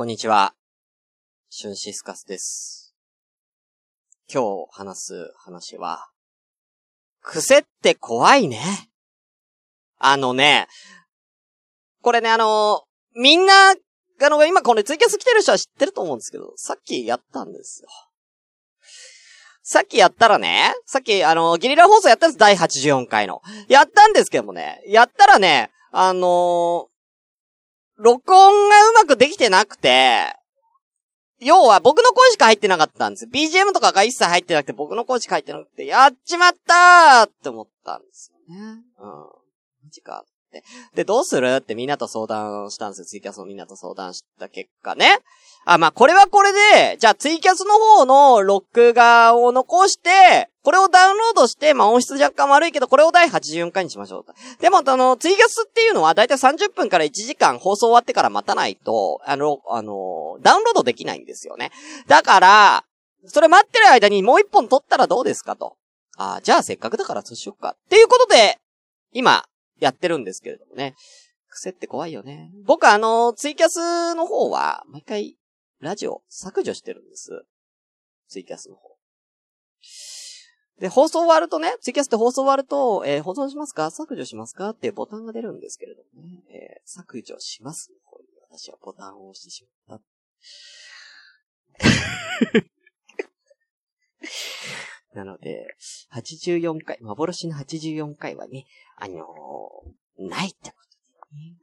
こんにちは。シュンシスカスです。今日話す話は、癖って怖いね。あのね、これね、あの、みんな、あの、今これツイキャス来てる人は知ってると思うんですけど、さっきやったんですよ。さっきやったらね、さっきあの、ゲリラ放送やったんです、第84回の。やったんですけどもね、やったらね、あの録音がうまくできてなくて、要は僕の声しか入ってなかったんです。BGM とかが一切入ってなくて僕の声しか入ってなくて、やっちまったーって思ったんですよね。うん。マジか。で、どうする？ってみんなと相談したんですよ。ツイキャスのみんなと相談した結果ね。あ、まあ、これはこれで、じゃあツイキャスの方の録画を残して、これをダウンロードして、まあ、音質若干悪いけど、これを第84回にしましょうと。でも、あの、ツイキャスっていうのは、だいたい30分から1時間放送終わってから待たないと、あの、あの、ダウンロードできないんですよね。だから、それ待ってる間にもう一本撮ったらどうですかと。ああ、じゃあせっかくだからそうしよっか。っていうことで、今、やってるんですけれどもね。癖って怖いよね。僕あの、ツイキャスの方は、毎回、ラジオ削除してるんです。ツイキャスの方。で、放送終わるとね、ツイキャスって放送終わると、えー保存しますか？削除しますか？っていうボタンが出るんですけれどもね、えー削除しますの方に私はボタンを押してしまった。なので、84回、幻の84回はね、あのーないってことでね。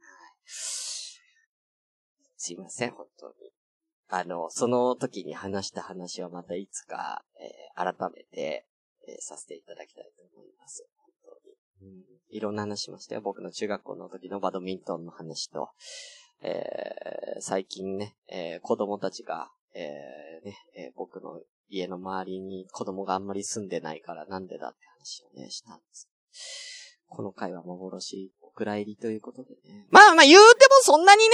すいません、本当に。あの、その時に話した話はまたいつか、えー改めて、えーさせていただきたいと思います。本当に。うん、いろんな話しましたよ。僕の中学校の時のバドミントンの話と、えー最近ね、えー子供たちが、えーね、えー僕の家の周りに子供があんまり住んでないからなんでだって話をね、したんです。この回は幻、お蔵入りということでね。まあまあ言うてもそんなにね、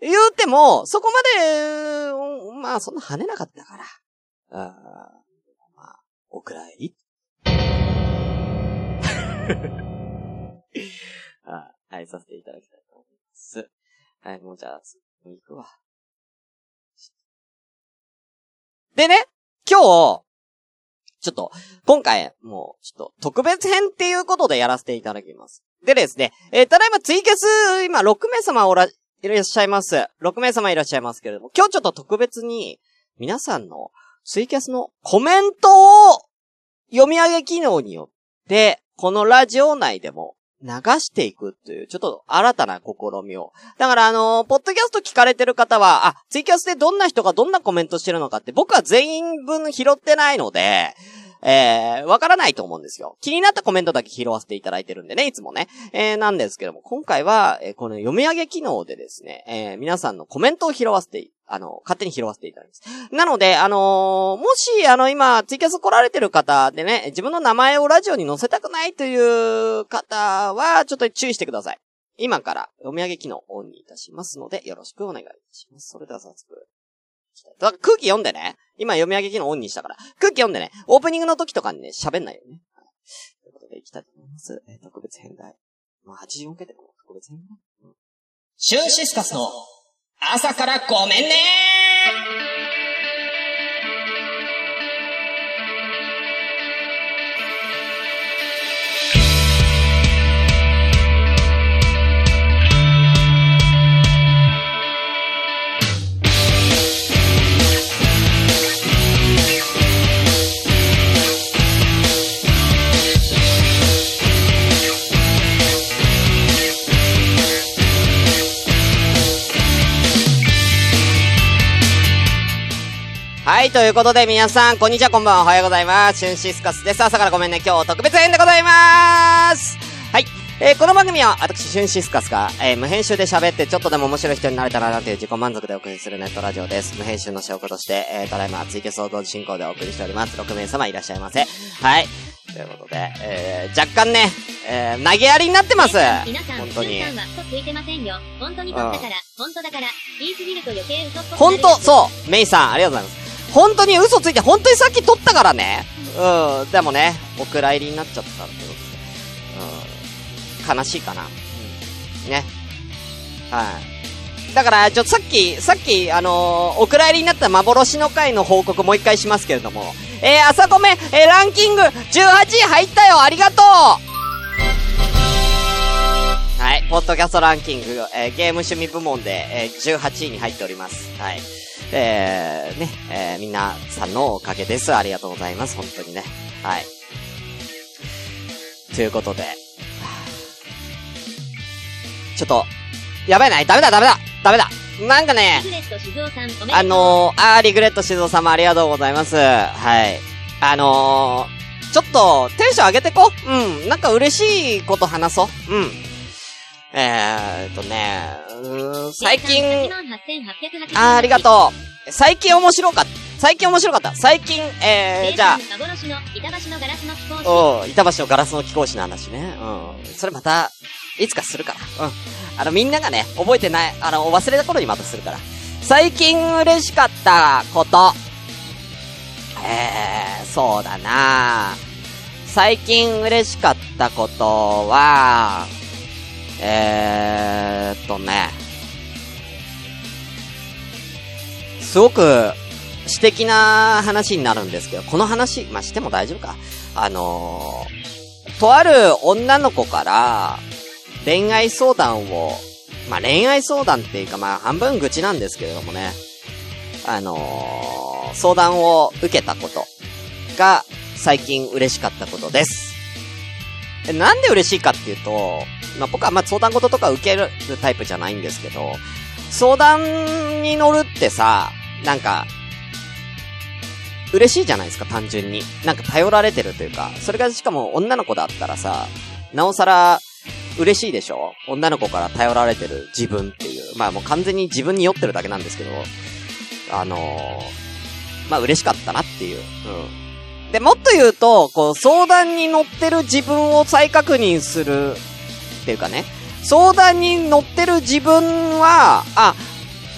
言うても、そこまで、うんまあそんな跳ねなかったから。あーまあ、お蔵入り あはい、させていただきたいと思います。はい、もうじゃあ、もう行くわ。でね、今日、ちょっと、今回、もう、ちょっと、特別編っていうことでやらせていただきます。でですね、えーただいまツイキャス、今、6名様おら、いらっしゃいます。6名様いらっしゃいますけれども、今日ちょっと特別に、皆さんのツイキャスのコメントを読み上げ機能によって、このラジオ内でも流していくという、ちょっと新たな試みを。だからあのーポッドキャスト聞かれてる方は、あ、ツイキャスでどんな人がどんなコメントしてるのかって僕は全員分拾ってないので、えー、わからないと思うんですよ。気になったコメントだけ拾わせていただいてるんでね、いつもね。えー、なんですけども、今回は、えーこの読み上げ機能でですね、えー、皆さんのコメントを拾わせて、あの、勝手に拾わせていただきます。なので、あのーもし、あの、今、ツイキャス来られてる方でね、自分の名前をラジオに載せたくないという方は、ちょっと注意してください。今から読み上げ機能をオンにいたしますので、よろしくお願いします。それでは早速。だ空気読んでね。今読み上げ機能オンにしたから。空気読んでね。オープニングの時とかにね、喋んないよね。はいということで、いきたいと思います。えー特別編題。まあ、84回でも特別編だ。うんシュンシスカスの朝からごめんね。ということで皆さん、こんにちは、こんばんは、おはようございます。シュンシスカスです。朝からごめんね、今日特別編でございますはい。えーこの番組は、私、シュンシスカスが、えー無編集で喋って、ちょっとでも面白い人になれたらなという自己満足でお送りするネットラジオです。無編集の証拠として、えーただいま、ツイキャ同時進行でお送りしております。6名様いらっしゃいませ。はい。ということで、えー若干ね、えー投げやりになってます。皆さん、本当にしゅんさんは嘘ついてませんよ。本当に撮ったから、本当だから、言いすぎると余計嘘っぽくなる本当、そう、メイさん、ありがとうございます。本当に嘘ついて、本当にさっき撮ったからね。うん、でもね、お蔵入りになっちゃったってことで。うん、悲しいかな。うん、ね。はい。だから、ちょっとさっき、さっき、あのーお蔵入りになった幻の回の報告もう一回しますけれども、えー、朝ごめん、えー、ランキング18位入ったよありがとうはい、ポッドキャストランキング、えーゲーム趣味部門で、えー18位に入っております。はい。えー、ね、えー、みんなさんのおかげです。ありがとうございます。本当にね。はい。ということで、はあちょっと、やばいな、ダメだ、ダメだ、ダメだ。なんかね。あのー、あー、リグレット静雄様ありがとうございます。はい。あのー、ちょっと、テンション上げてこうん。なんか嬉しいこと話そう。うん。えーっとね、うーん、最近、88880あー、ありがとう。最近面白かった。最近面白かった。最近、えー、じゃあ、幻の板橋のガラスの貴公子。おう板橋のガラスの貴公子の話ね。うん。それまた、いつかするから。うん。あの、みんながね、覚えてない、あの、忘れた頃にまたするから。最近嬉しかったこと。えー、そうだな最近嬉しかったことは、えーっとね、すごく、私的な話になるんですけど、この話、まあ、しても大丈夫か。あのー、とある女の子から、恋愛相談を、まあ、恋愛相談っていうか、まあ、半分愚痴なんですけれどもね、あのー、相談を受けたことが、最近嬉しかったことです。なんで嬉しいかっていうと、まあ、僕はま相談事とか受けるタイプじゃないんですけど、相談に乗るってさ、なんか、嬉しいじゃないですか、単純に。なんか頼られてるというか、それがしかも女の子だったらさ、なおさら、嬉しいでしょ？女の子から頼られてる自分っていう。まあもう完全に自分に酔ってるだけなんですけど、あのー、まあ嬉しかったなっていう。うん。で、もっと言うと、こう、相談に乗ってる自分を再確認するっていうかね、相談に乗ってる自分は、あ、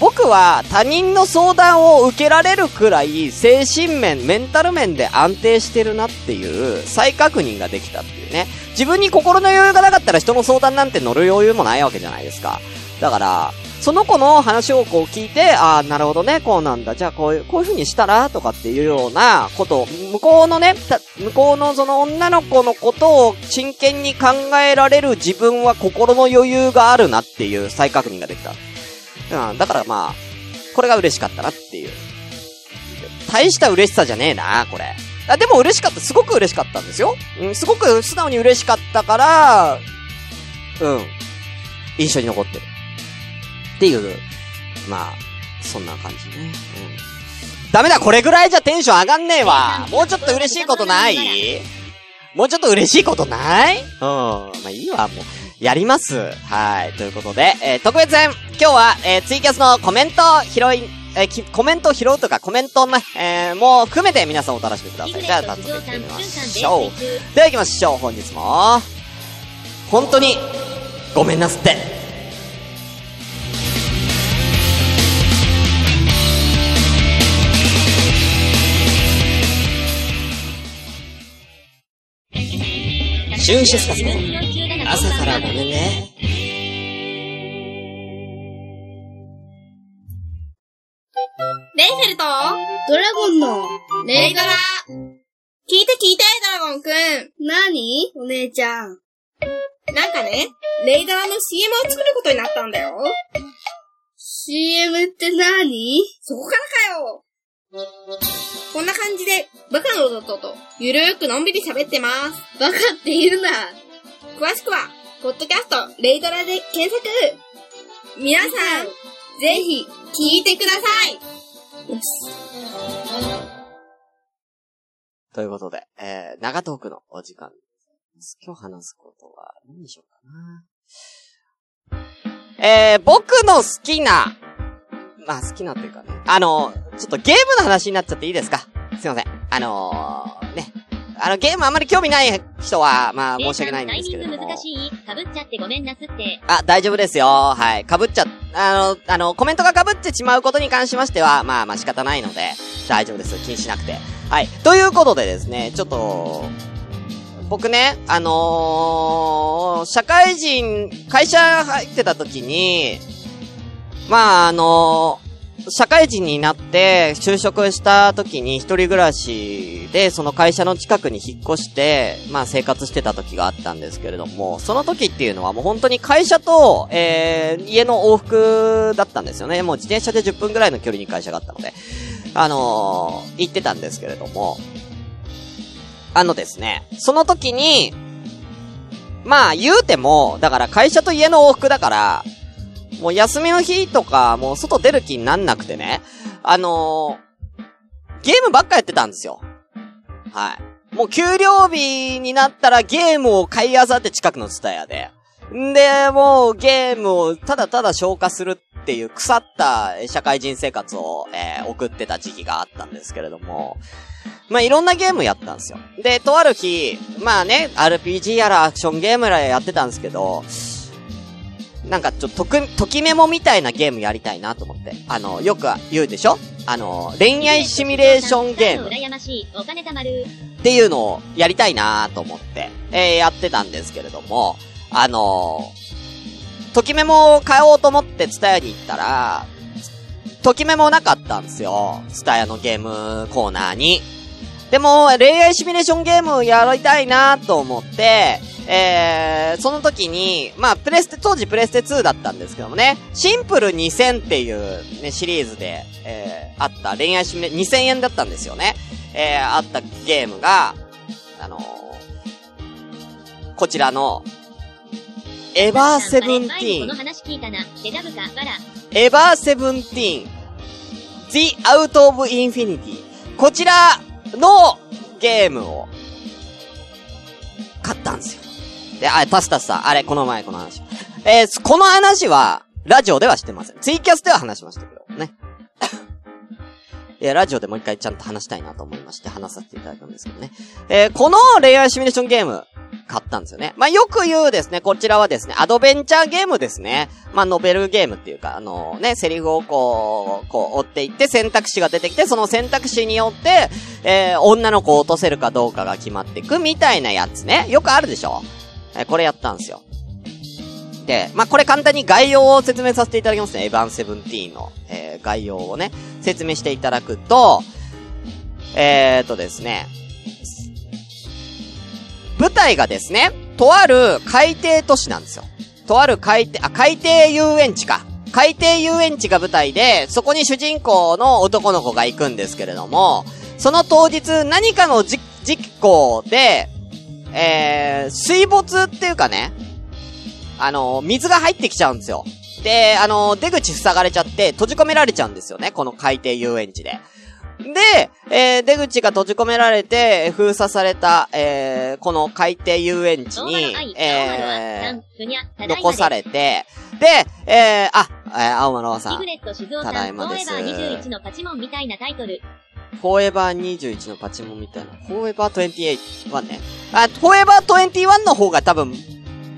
僕は他人の相談を受けられるくらい精神面、メンタル面で安定してるなっていう再確認ができたっていうね。自分に心の余裕がなかったら人の相談なんて乗る余裕もないわけじゃないですか。だから、その子の話をこう聞いて、ああ、なるほどね、こうなんだ。じゃあこういう、こういう風にしたら？とかっていうようなことを、向こうのね、向こうのその女の子のことを真剣に考えられる自分は心の余裕があるなっていう再確認ができた。うん、だからまあ、これが嬉しかったなっていう。大した嬉しさじゃねえな、これ。あ、でも嬉しかった、すごく嬉しかったんですよ。うん、すごく素直に嬉しかったから、うん、印象に残ってる。っていう、まあ、そんな感じね。うん。ダメだ、これぐらいじゃテンション上がんねえわ。もうちょっと嬉しいことない？もうちょっと嬉しいことない？うん。まあいいわ、もう。やります。はい。ということで、えー特別編、今日は、えーツイキャスのコメント拾い、えーきコメントを拾うとか、コメントね、えーもう含めて皆さんお楽しみください。じゃあ、早速行ってみましょう。では行きましょう、本日も。本当に、ごめんなすって。シュンシスカスの朝からごめんね。レイフェルト？ドラゴンの、レイドラ聞いて聞いて、ドラゴンくん。なにお姉ちゃん。なんかね、レイドラの CM を作ることになったんだよ。CM ってなにそこからかよ。こんな感じで、バカの弟と、ゆるーくのんびり喋ってます。バカって言うな。詳しくは、ポッドキャスト、レイドラで検索。皆さん、ぜひ、聞いてください。よし。ということで、えー、長トークのお時間です。今日話すことは何にしようかな。えー、僕の好きな、まあ好きなっていうかね、あの、ちょっとゲームの話になっちゃっていいですか？すいません。あのー、ね。あの、ゲームあんまり興味ない人は、まあ申し訳ないんですけれども。難しいかぶっちゃってごめんなすって。あ、大丈夫ですよ。はい。被っちゃ、あの、あの、コメントが被ってしまうことに関しましては、まあまあ仕方ないので、大丈夫です。気にしなくて。はい。ということでですね、ちょっと、僕ね、あのー社会人、会社入ってた時に、まあ、あの社会人になって就職した時に一人暮らしでその会社の近くに引っ越して、まあ生活してた時があったんですけれども、その時っていうのはもう本当に会社と、えー、家の往復だったんですよね。もう自転車で10分ぐらいの距離に会社があったので、あのー行ってたんですけれども、あのですね、その時に、まあ言うても、だから会社と家の往復だから、もう休みの日とか、もう外出る気になんなくてね、あのーゲームばっかやってたんですよ。はい。もう給料日になったらゲームを買い漁って近くのツタヤで。んで、もうゲームをただただ消化するっていう腐った社会人生活を、えー送ってた時期があったんですけれども、まあ、いろんなゲームやったんですよ。で、とある日、まあね、RPG やらアクションゲームやらやってたんですけど、なんかちょっと、とく、ときメモみたいなゲームやりたいなと思って。あの、よく言うでしょ？あの、恋愛シミュレーションゲーム。っていうのをやりたいなと思って、えー、やってたんですけれども、あのー、ときメモを買おうと思ってツタヤに行ったら、ときメモなかったんですよ。ツタヤのゲームコーナーに。でも、恋愛シミュレーションゲームやりたいなと思って、えー、その時に、まあ、プレステ、当時プレステ2だったんですけどもね、シンプル2000っていうね、シリーズで、えー、あった恋愛シミュレ、2000円だったんですよね。えー、あったゲームが、あのーこちらの、Ever Seventeen、Ever Seventeen、The Out of Infinity。こちらのゲームを、買ったんですよ。で、あ、タスタスさん、あれ、この前この話。えー、この話は、ラジオではしてません。ツイキャスでは話しましたけど、ね。いや、ラジオでもう一回ちゃんと話したいなと思いまして、話させていただくんですけどね。えー、この恋愛シミュレーションゲーム、買ったんですよね。まあ、よく言うですね、こちらはですね、アドベンチャーゲームですね。まあ、ノベルゲームっていうか、あのね、セリフをこう、こう、追っていって選択肢が出てきて、その選択肢によって、えー、女の子を落とせるかどうかが決まっていくみたいなやつね。よくあるでしょえこれやったんですよ。で、まあ、これ簡単に概要を説明させていただきますね。エヴァンセブンティーンの、えー概要をね、説明していただくと、えーとですね、舞台がですね、とある海底都市なんですよ。とある海底、あ、海底遊園地か。海底遊園地が舞台で、そこに主人公の男の子が行くんですけれども、その当日何かのじ事故で、えー、水没っていうかね、あの、水が入ってきちゃうんですよ。で、あの、出口塞がれちゃって閉じ込められちゃうんですよね、この海底遊園地で。で、えー、出口が閉じ込められて、封鎖された、えー、この海底遊園地にえー、残されて、で、えー、あ、えー、青丸さんただいまですォーエバー21のパチモンみたいなタイトル。フォーエバー21のパチモンみたいな。フォーエバー21ね。あ、フォーエバー21の方が多分、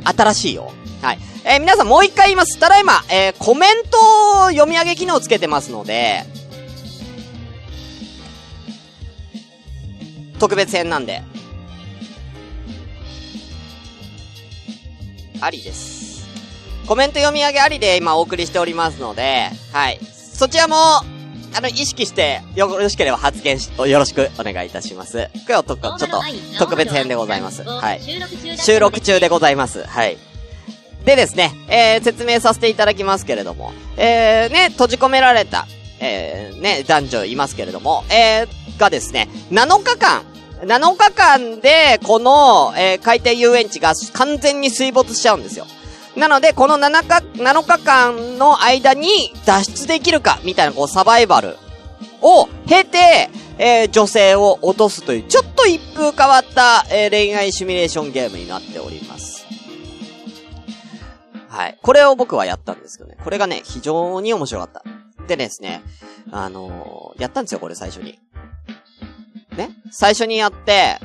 新しいよ。はい。えー皆さんもう一回言います。ただいま、えーコメントを読み上げ機能つけてますので、特別編なんで。ありです。コメント読み上げありで今お送りしておりますので、はい。そちらも、あの、意識して、よろしければ発言し、よろしくお願いいたします。今日はとちょっと、特別編でございます。はい。収録中だ収録中でございます。はい。でですね、えー、説明させていただきますけれども、えー、ね、閉じ込められた、えー、ね、男女いますけれども、えー、がですね、7日間、7日間で、この、えー、海底遊園地が完全に水没しちゃうんですよ。なので、この7日、7日間の間に脱出できるか、みたいな、こう、サバイバルを経て、えー女性を落とすという、ちょっと一風変わった、えー恋愛シミュレーションゲームになっております。はい。これを僕はやったんですけどね。これがね、非常に面白かった。でですね、あのーやったんですよ、これ最初に。ね？最初にやって、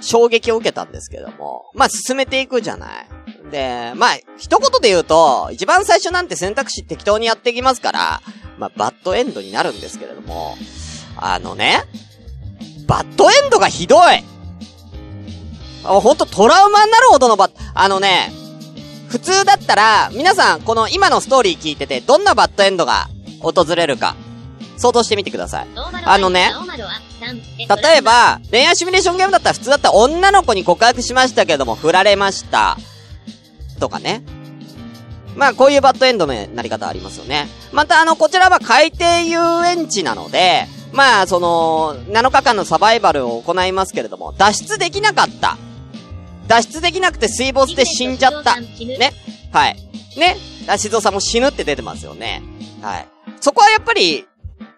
衝撃を受けたんですけども、まあ進めていくじゃない。で、まあ、一言で言うと、一番最初なんて選択肢適当にやっていきますから、まあ、バッドエンドになるんですけれども、あのね、バッドエンドがひどいほんとトラウマになるほどのバッ、あのね、普通だったら、皆さん、この今のストーリー聞いてて、どんなバッドエンドが訪れるか、想像してみてください。あのね例え、ば、恋愛シミュレーションゲームだったら普通だったら女の子に告白しましたけども、振られました。とかね。まあ、こういうバッドエンドのなり方ありますよね。また、あの、こちらは海底遊園地なので、まあ、その、7日間のサバイバルを行いますけれども、脱出できなかった。脱出できなくて水没で死んじゃった。ね。はい。ね。あ、静雄さんも死ぬって出てますよね。はい。そこはやっぱり、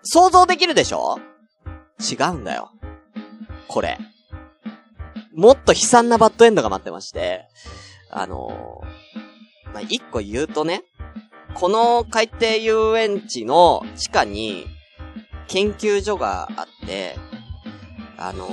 想像できるでしょ？違うんだよ。これ。もっと悲惨なバッドエンドが待ってまして、あのー、まあ、一個言うとね、この海底遊園地の地下に研究所があって、あの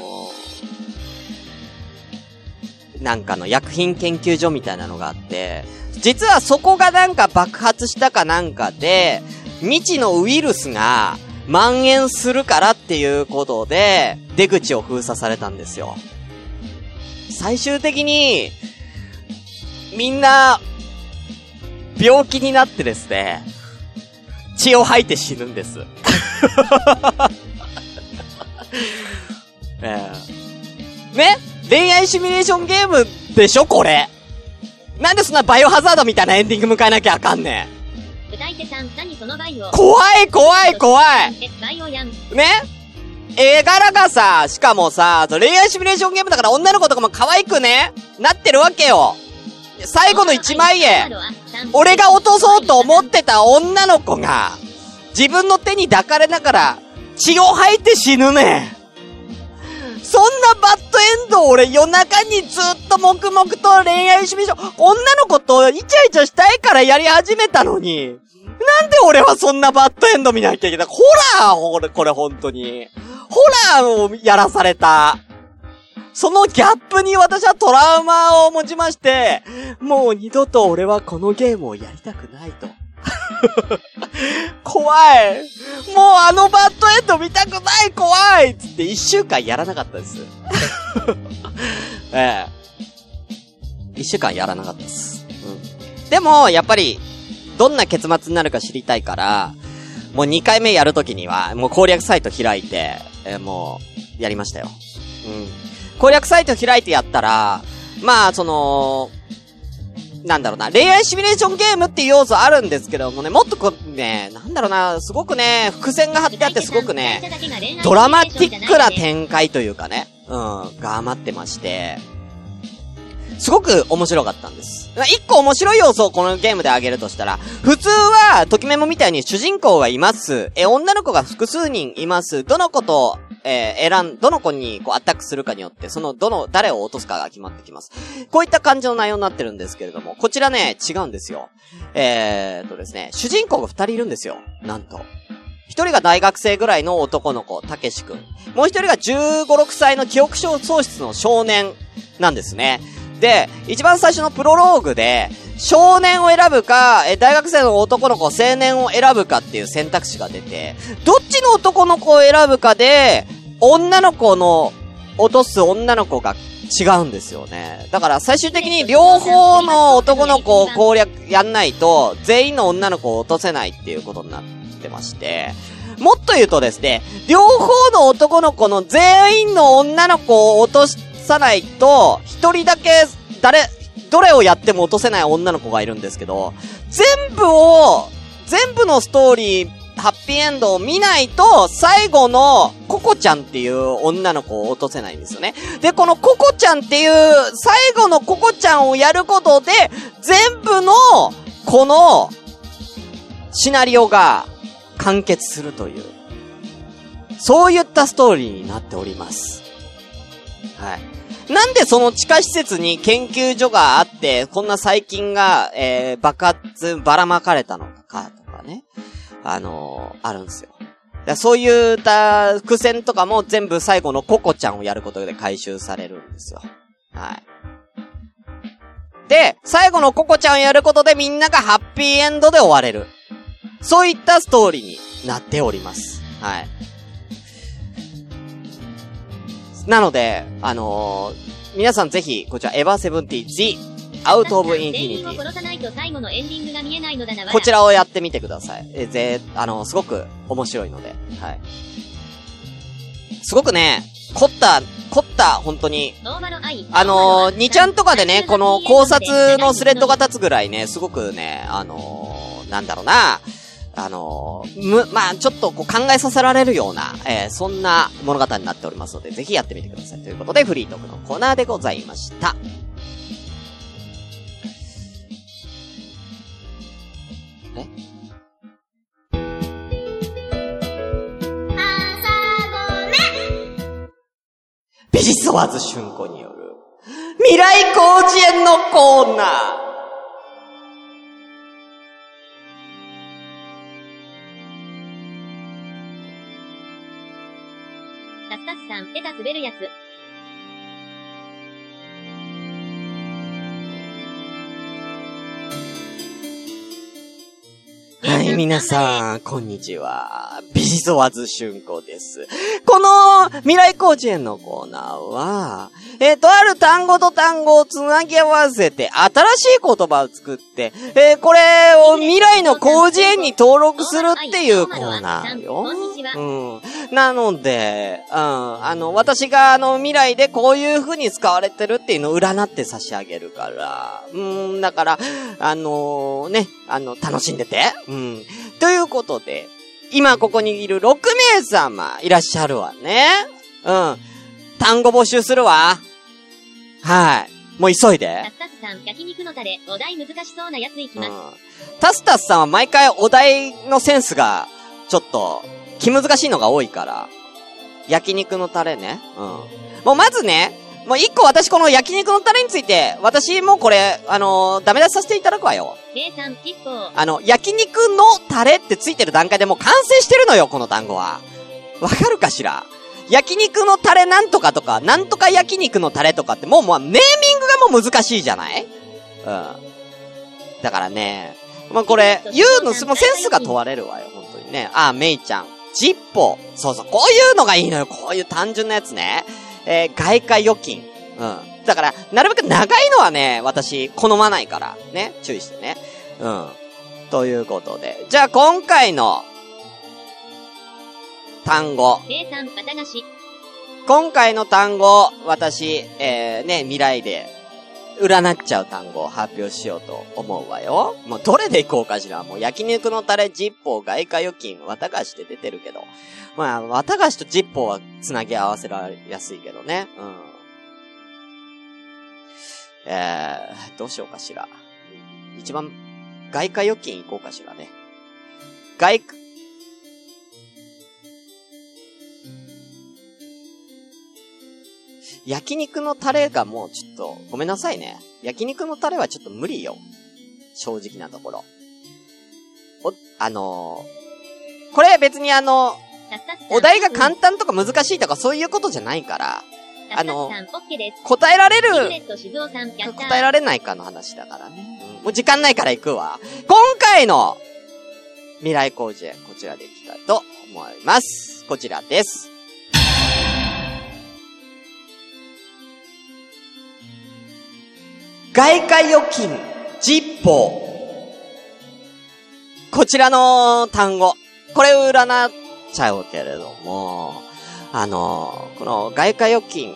ー、なんかの薬品研究所みたいなのがあって、実はそこがなんか爆発したかなんかで、未知のウイルスが蔓延するからっていうことで、出口を封鎖されたんですよ。最終的に、みんな、病気になってですね、血を吐いて死ぬんです。ええね恋愛シミュレーションゲームでしょこれ。なんでそんなバイオハザードみたいなエンディング迎えなきゃあかんねん。歌い手さん、何そのバイオ。怖い怖い怖いえ、バイオやん。ね絵柄がさ、しかもさ、恋愛シミュレーションゲームだから女の子とかも可愛くね、なってるわけよ。最後の1万円。俺が落とそうと思ってた女の子が、自分の手に抱かれながら、血を吐いて死ぬね。そんなバッドエンド俺夜中にずっと黙々と恋愛シミュレーション、女の子とイチャイチャしたいからやり始めたのに、なんで俺はそんなバッドエンド見なきゃいけないホラーこれ、これ本当に。ホラーをやらされた。そのギャップに私はトラウマを持ちまして、もう二度と俺はこのゲームをやりたくないと。怖い。もうあのバッドエンド見たくない怖いつって一週間やらなかったです。ええ。一週間やらなかったです。うん。でも、やっぱり、どんな結末になるか知りたいから、もう2回目やるときには、もう攻略サイト開いて、えーもう、やりましたよ。うん。攻略サイト開いてやったら、まあ、その、なんだろうな、恋愛シミュレーションゲームっていう要素あるんですけどもね、もっとこう、ね、なんだろうな、すごくね、伏線が張ってあってすごくね、ドラマティックな展開というかね、うん、が余ってまして、すごく面白かったんです。一個面白い要素をこのゲームで挙げるとしたら、普通は、ときメモみたいに主人公がいます。え、女の子が複数人います。どの子と、えー選ん、どの子にこうアタックするかによって、その、どの、誰を落とすかが決まってきます。こういった感じの内容になってるんですけれども、こちらね、違うんですよ。えーっとですね、主人公が二人いるんですよ。なんと。一人が大学生ぐらいの男の子、たけしくん。もう一人が15、6歳の記憶喪失の少年なんですね。で、一番最初のプロローグで、少年を選ぶか、え、大学生の男の子、青年を選ぶかっていう選択肢が出て、どっちの男の子を選ぶかで、女の子の、落とす女の子が違うんですよね。だから最終的に両方の男の子を攻略やんないと、全員の女の子を落とせないっていうことになってまして、もっと言うとですね、両方の男の子の全員の女の子を落とさないと、一人だけ、誰、どれをやっても落とせない女の子がいるんですけど、全部を、全部のストーリー、ハッピーエンドを見ないと、最後のココちゃんっていう女の子を落とせないんですよね。で、このココちゃんっていう、最後のココちゃんをやることで、全部の、この、シナリオが完結するという、そういったストーリーになっております。はい。なんでその地下施設に研究所があって、こんな細菌が、えー、爆発、ばらまかれたのか、とかね。あのー、あるんですよ。だそういった伏線とかも全部最後のココちゃんをやることで回収されるんですよ。はい。で、最後のココちゃんをやることでみんながハッピーエンドで終われる。そういったストーリーになっております。はい。なので、あのー皆さんぜひ、こちら、エヴァセブンティ The アウトオブインフィニティ。こちらをやってみてください。え、ぜ、あの、すごく面白いので、はい。すごくね、凝った、凝った、本当に、あのー、2ちゃんとかでね、この考察のスレッドが立つぐらいね、すごくね、あのー、なんだろうな、あの、む、まあちょっとこう考えさせられるような、えー、そんな物語になっておりますので、ぜひやってみてください。ということで、フリートークのコーナーでございました。え？ビジソワーズ春子による、未来広辞苑のコーナー。滑るやつ。はい、皆さん、こんにちは。ビジソワズ春子です。この未来広辞苑のコーナーは、えっ、と、ある単語と単語をつなぎ合わせて、新しい言葉を作って、えーこれを未来の広辞苑に登録するっていうコーナーよ。うん。なので、うん、あの、私があの、未来でこういう風に使われてるっていうのを占って差し上げるから。うん、だから、あのね、あの、楽しんでて。うん。ということで、今ここにいる6名様いらっしゃるわね。うん。単語募集するわ。はい。もう急いでタ。スタスさん、焼肉のタレ、お題難しそうなやついきうんます。。タスタスさんは毎回お題のセンスが、ちょっと、気難しいのが多いから。焼肉のタレね。うん。もうまずね、もう一個私この焼肉のタレについて、私もこれ、あのーダメ出しさせていただくわよ。あの、焼肉のタレってついてる段階でもう完成してるのよ、この単語は。わかるかしら？焼肉のタレなんとかとか、なんとか焼肉のタレとかってもう、もう、ネーミングがもう難しいじゃない？うん。だからね、まあ、これ、言うの、もうセンスが問われるわよ、本当にね。あ、メイちゃん。ジッポー。そうそう、こういうのがいいのよ、こういう単純なやつね。えー外貨預金。うん。だから、なるべく長いのはね、私、好まないから、ね、注意してね。うん。ということで。じゃあ、今回の、単語。今回の単語、私、えー、ね、未来で、占っちゃう単語を発表しようと思うわよ。もうどれでいこうかしら。もう焼肉のタレ、ジッポー、外貨預金、綿菓子って出てるけど。まあ、綿菓子とジッポーは繋ぎ合わせられやすいけどね。うん。えー、どうしようかしら。一番、外貨預金いこうかしらね。外焼肉のタレがもうちょっと、ごめんなさいね。焼肉のタレはちょっと無理よ。正直なところ。お、あのーこれ別にあの。お題が簡単とか難しいとかそういうことじゃないから、タスタスさん、オッケーです。答えられる。答えられないかの話だからね。うんもう時間ないから行くわ。今回の未来工事こちらでいきたいと思います。こちらです。外貨預金、ジッポー。こちらの単語。これを占っちゃうけれども、あの、この外貨預金、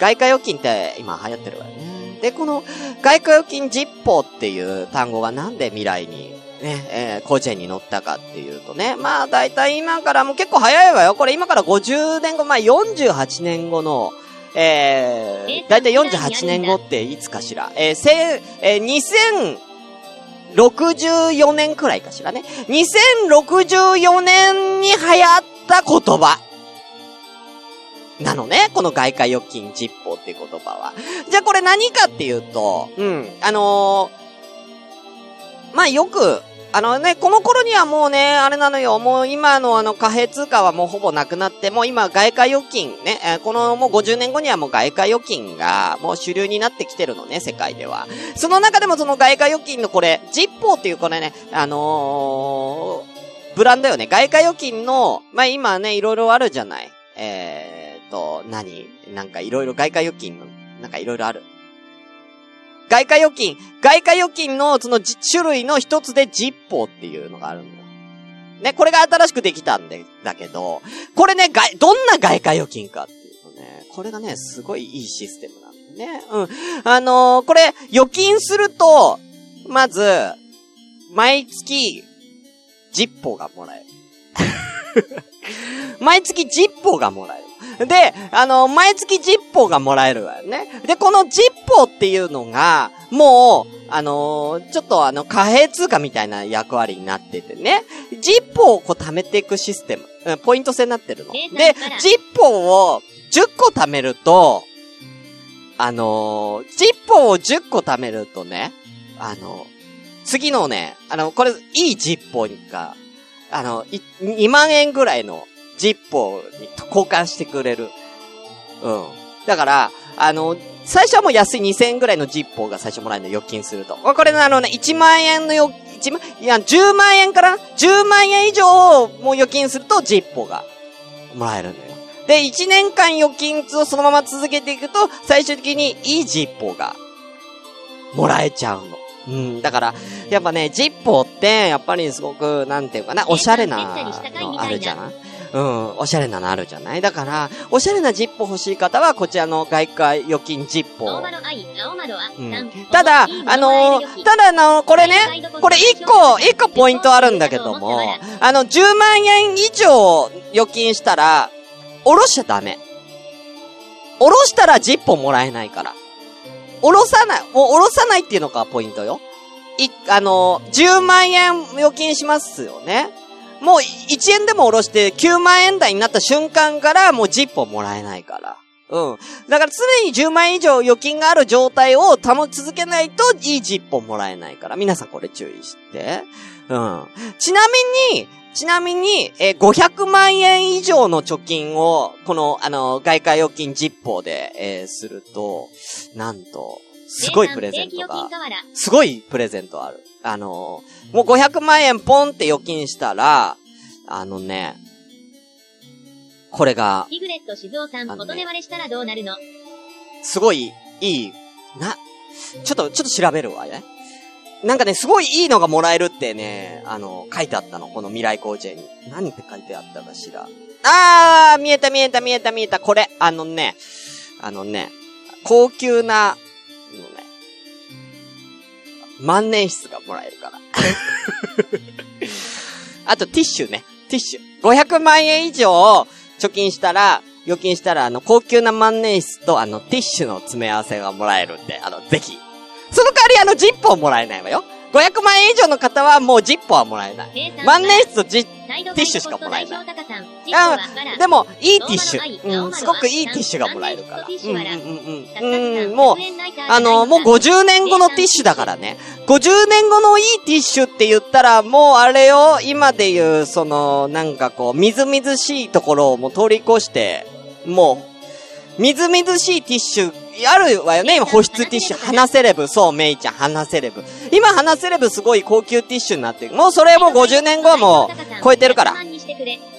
外貨預金って今流行ってるわよね。で、この外貨預金実報っていう単語がなんで未来に、ね、えー、コーチェンに乗ったかっていうとね、まあ大体今からもう結構早いわよ。これ今から50年後、まあ48年後の、えー、大体48年後っていつかしら。えー、せ、えー、2064年くらいかしらね。2064年に流行った言葉。なのね。この外貨預金実報っていう言葉は。じゃあこれ何かっていうと、うん、あのーまあ、よく、あのね、この頃にはもうね、あれなのよ、もう今のあの貨幣通貨はもうほぼなくなって、もう今外貨預金ね、えこのもう50年後にはもう外貨預金がもう主流になってきてるのね、世界では。その中でもその外貨預金のこれ、ジッポーっていうこれね、あのーブランドよね。外貨預金の、まあ、今ね、いろいろあるじゃない。えーと、何？なんかいろいろ外貨預金の、なんかいろいろある。外貨預金、外貨預金のその種類の一つでジッポーっていうのがあるんだよ。ね、これが新しくできたんで、だけど、これね、外、どんな外貨預金かっていうのね、これがね、すごいいいシステムなんだね。うん。あのーこれ、預金すると、まず、毎月、ジッポーがもらえる。毎月ジッポーがもらえる。で、あの、毎月ジッポーがもらえるわよね。で、このジッポーっていうのが、もう、あのーちょっとあの、貨幣通貨みたいな役割になっててね。ジッポーをこう貯めていくシステム。うんポイント制になってるの。でジッポーを10個貯めると、あのージッポーを10個貯めるとね、あの、次のね、あの、これ、いいジッポーが、あの、い2万円ぐらいのジッポーに交換してくれる。うん。だから、あの、最初はもう安い2000円ぐらいのジッポーが最初もらえるの、預金すると。これのあのね、1万円のよ、1万、いや、10万円から ?10 万円以上をもう預金するとジッポーがもらえるのよ。で、1年間預金をそのまま続けていくと、最終的にいいジッポーがもらえちゃうの。うん。だから、やっぱね、ジッポーって、やっぱりすごく、なんていうかな、おしゃれなあるじゃなうん、おしゃれなのあるじゃない？だから、おしゃれなジッポー欲しい方は、こちらの外貨預金ジッポうん三ただ、あのーただあのーこれね、これ一個、一個ポイントあるんだけども、あの、10万円以上預金したら、おろしちゃダメ。おろしたらジッポーもらえないから。おろさない、もうおろさないっていうのがポイントよ。い、あのー、10万円預金しますよね。もう1円でもおろして9万円台になった瞬間からもうジッポーもらえないから。うん。だから常に10万円以上預金がある状態を保ち続けないといいジッポーもらえないから。皆さんこれ注意して。うん。ちなみに、ちなみに、えー500万円以上の貯金を、この、あの、外貨預金ジッポーで、えーすると、なんと、すごいプレゼントが、すごいプレゼントある。あのーもう500万円ポンって預金したら、あのね、これが、ピグレット静雄さん、あのね元値割れしたらどうなるの？すごい、いい、な、ちょっと、ちょっと調べるわね。なんかね、すごいいいのがもらえるってね、あの、書いてあったの、この未来工事に。何って書いてあったかしら。あー、見えた見えた見えた見えた、これ、あのね、あのね、高級な、万年筆がもらえるから。あと、ティッシュね、ティッシュ。500万円以上貯金したら、預金したら、あの、高級な万年筆と、あの、ティッシュの詰め合わせがもらえるんで、あの、ぜひ。その代わり、あの、ジッポーもらえないわよ。500万円以上の方は、もうジッポーはもらえない。万年筆とジッ、ティッシュしかもらえないああでも、いいティッシュ。うん、すごくいいティッシュがもらえるから。うん、うん、うん、うん。うん、もう、あの、もう50年後のティッシュだからね。50年後のいいティッシュって言ったら、もうあれよ、今で言う、その、なんかこう、みずみずしいところをもう通り越して、もう、みずみずしいティッシュ、あるわよね今保湿ティッシュ、鼻セレブ。そう、メイちゃん、鼻セレブ。今鼻セレブすごい高級ティッシュになってる。もうそれもう50年後はもう、超えてるから。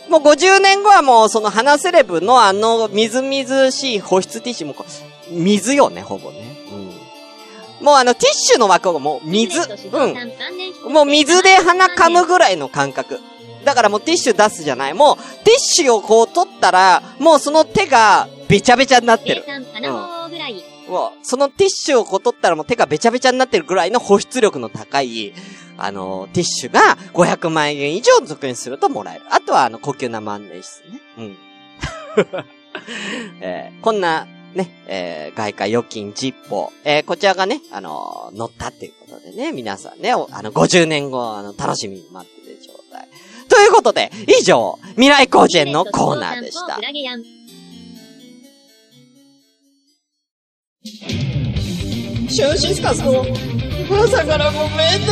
もう50年後はもうその鼻セレブのあのみずみずしい保湿ティッシュも、水よね、ほぼね。うん。もうあのティッシュの枠がもう水。うん。もう水で鼻噛むぐらいの感覚。だからもうティッシュ出すじゃない。もうティッシュをこう取ったら、もうその手がべちゃべちゃになってる。うんもう、そのティッシュをこう取ったらもう手がべちゃべちゃになってるぐらいの保湿力の高い、あの、ティッシュが500万円以上属にするともらえる。あとはあの、高級な万年筆ね。うん。えーこんな、ね、えー外貨預金ジッポー。えーこちらがね、あのー乗ったっていうことでね、皆さんね、あの、50年後、あの、楽しみに待ってる状態。ということで、以上、未来工事園のコーナーでした。シュンシスカスの朝からごめんね。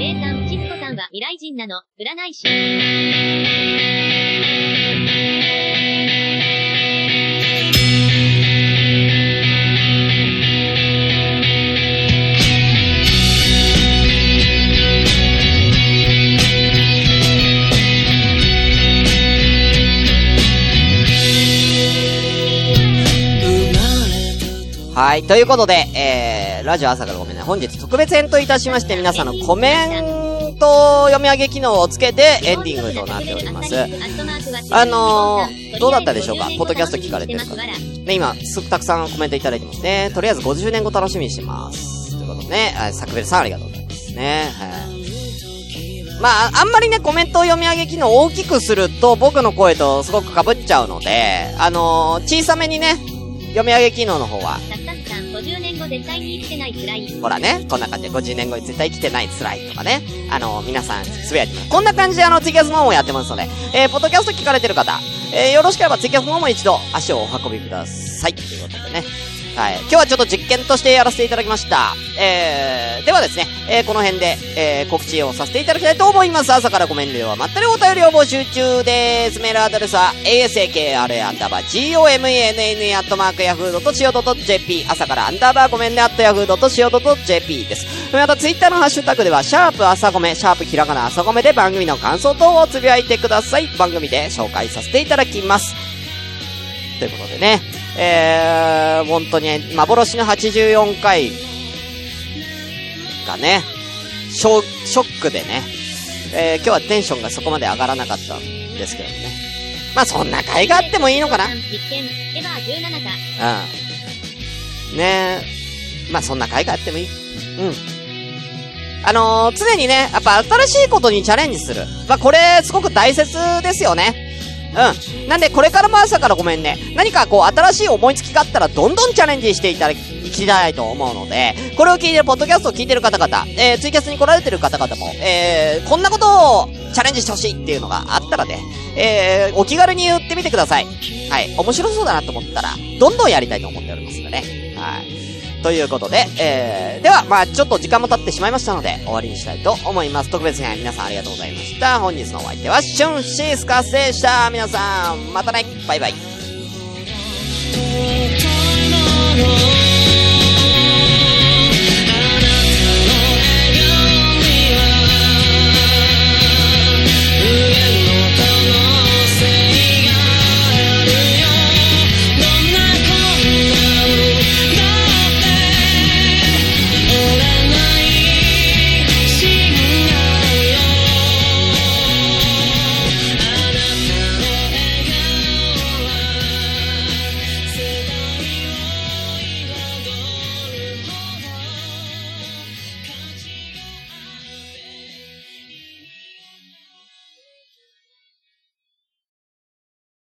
A さん、シスコさんは未来人なの、占い師。はい。ということで、えー、ラジオ朝からごめんね。本日特別編といたしまして、皆さんのコメント読み上げ機能をつけてエンディングとなっております。あのー、どうだったでしょうか？ポッドキャスト聞かれてる方。ね、今、すごくたくさんコメントいただいてますね。とりあえず50年後楽しみにしてます。ということでね、あサクベルさんありがとうございますね。はい。まあ、あんまりね、コメント読み上げ機能を大きくすると、僕の声とすごく被っちゃうので、あのー、小さめにね、読み上げ機能の方は、後絶対に生きてない辛い。ほらね、こんな感じで50年後に絶対生きてない辛いとかね。あの、皆さん、つぶやいて。こんな感じであの、ツイキャスの方もやってますので、えー、ポッドキャスト聞かれてる方、えー、よろしければツイキャスの方も一度足をお運びください。ということでね。はい。今日はちょっと実験としてやらせていただきました。えー、ではですね、えー、この辺で、えー、告知をさせていただきたいと思います。朝からコメントではまったりお便りを募集中です。メールアドレスは、asakra アンダーバー gomann アットマークヤフー .co.jp 朝からアンダーバーごめんねアットヤフー .co.jp です。またツイッターのハッシュタグでは、シャープ朝ごめ、シャープひらがな朝ごめで番組の感想等をつぶやいてください。番組で紹介させていただきます。ということでね、えー、本当に幻の84回がね、ショショックでね、えー、今日はテンションがそこまで上がらなかったんですけどね。まあそんな回があってもいいのかな。うん。ねえ。まあそんな回があってもいい。うん。あのー、常にね、やっぱ新しいことにチャレンジする。まあこれ、すごく大切ですよね。うん。なんで、これからも朝からごめんね。何かこう、新しい思いつきがあったら、どんどんチャレンジしていただき、いきたいと思うので、これを聞いてる、ポッドキャストを聞いてる方々、えー、ツイキャスに来られてる方々も、えー、こんなことをチャレンジしてほしいっていうのがあったらね、えー、お気軽に言ってみてください。はい。面白そうだなと思ったら、どんどんやりたいと思っておりますのでね。はい。ということで、えー、では、まあちょっと時間も経ってしまいましたので、終わりにしたいと思います。特別編、皆さんありがとうございました。本日のお相手は、シュンシースカスでした。皆さん、またねバイバイ。